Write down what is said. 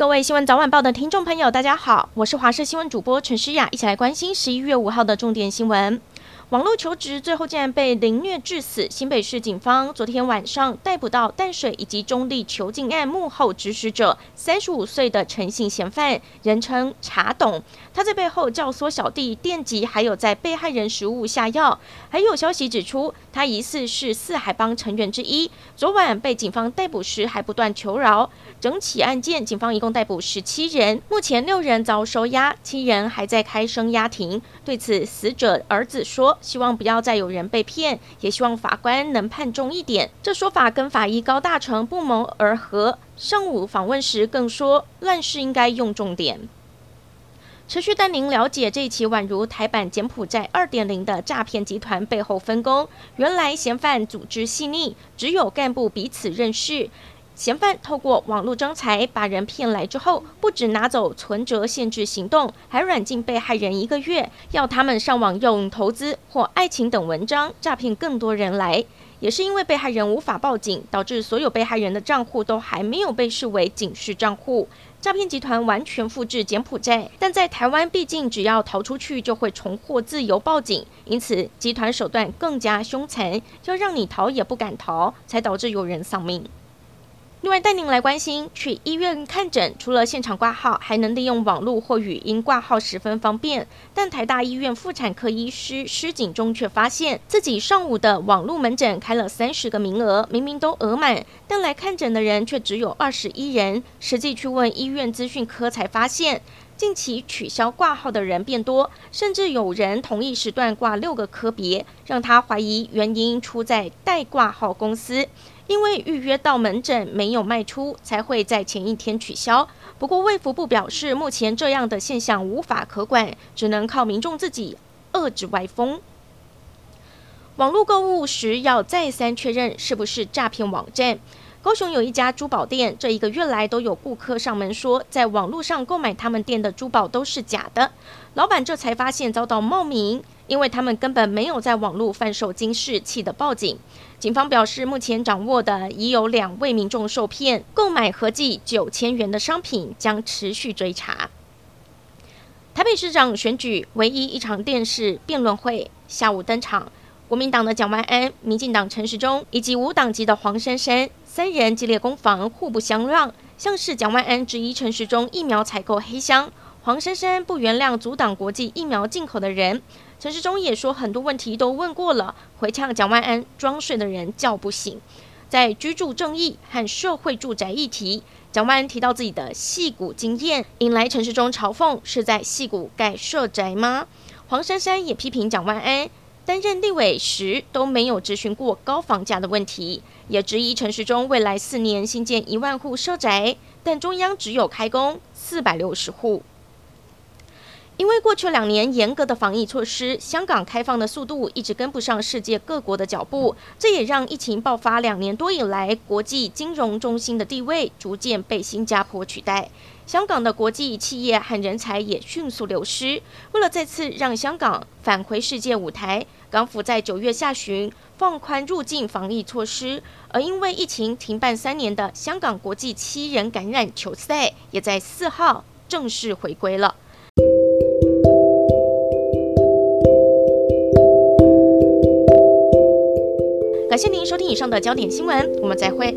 各位新闻早晚报的听众朋友，大家好，我是华视新闻主播陈诗雅，一起来关心十一月五号的重点新闻。网络求职最后竟然被凌虐致死，新北市警方昨天晚上逮捕到淡水以及中坜囚禁案幕后指使者三十五岁的陈姓嫌犯，人称茶董。他在背后教唆小弟电击，还有在被害人食物下药。还有消息指出，他疑似是四海帮成员之一。昨晚被警方逮捕时还不断求饶。整起案件，警方一共逮捕十七人，目前六人遭收押，七人还在开声押庭。对此，死者儿子说。希望不要再有人被骗，也希望法官能判重一点。这说法跟法医高大成不谋而合。上午访问时更说，乱世应该用重点。持续带您了解这一起宛如台版柬埔寨二点零的诈骗集团背后分工。原来嫌犯组织细腻，只有干部彼此认识。嫌犯透过网络征财把人骗来之后，不止拿走存折限制行动，还软禁被害人一个月，要他们上网用投资或爱情等文章诈骗更多人来。也是因为被害人无法报警，导致所有被害人的账户都还没有被视为警示账户。诈骗集团完全复制柬埔寨，但在台湾毕竟只要逃出去就会重获自由，报警，因此集团手段更加凶残，要让你逃也不敢逃，才导致有人丧命。另外，带您来关心去医院看诊，除了现场挂号，还能利用网络或语音挂号，十分方便。但台大医院妇产科医师施景中却发现自己上午的网络门诊开了三十个名额，明明都额满，但来看诊的人却只有二十一人。实际去问医院资讯科才发现，近期取消挂号的人变多，甚至有人同一时段挂六个科别，让他怀疑原因出在代挂号公司。因为预约到门诊没有卖出，才会在前一天取消。不过卫福部表示，目前这样的现象无法可管，只能靠民众自己遏制歪风。网络购物时要再三确认是不是诈骗网站。高雄有一家珠宝店，这一个月来都有顾客上门说，在网络上购买他们店的珠宝都是假的。老板这才发现遭到冒名。因为他们根本没有在网络贩售金饰，气得报警。警方表示，目前掌握的已有两位民众受骗，购买合计九千元的商品，将持续追查。台北市长选举唯一一场电视辩论会下午登场，国民党的蒋万安、民进党陈时中以及无党籍的黄珊珊三人激烈攻防，互不相让。像是蒋万安质疑陈时中疫苗采购黑箱，黄珊珊不原谅阻挡国际疫苗进口的人。陈时中也说很多问题都问过了，回呛蒋万安装睡的人叫不醒。在居住正义和社会住宅议题，蒋万安提到自己的矽谷经验，引来陈时中嘲讽是在矽谷盖社宅吗？黄珊珊也批评蒋万安担任立委时都没有咨询过高房价的问题，也质疑陈时中未来四年新建一万户社宅，但中央只有开工四百六十户。因为过去两年严格的防疫措施，香港开放的速度一直跟不上世界各国的脚步，这也让疫情爆发两年多以来，国际金融中心的地位逐渐被新加坡取代。香港的国际企业和人才也迅速流失。为了再次让香港返回世界舞台，港府在九月下旬放宽入境防疫措施，而因为疫情停办三年的香港国际七人感染球赛，也在四号正式回归了。感谢您收听以上的焦点新闻我们再会。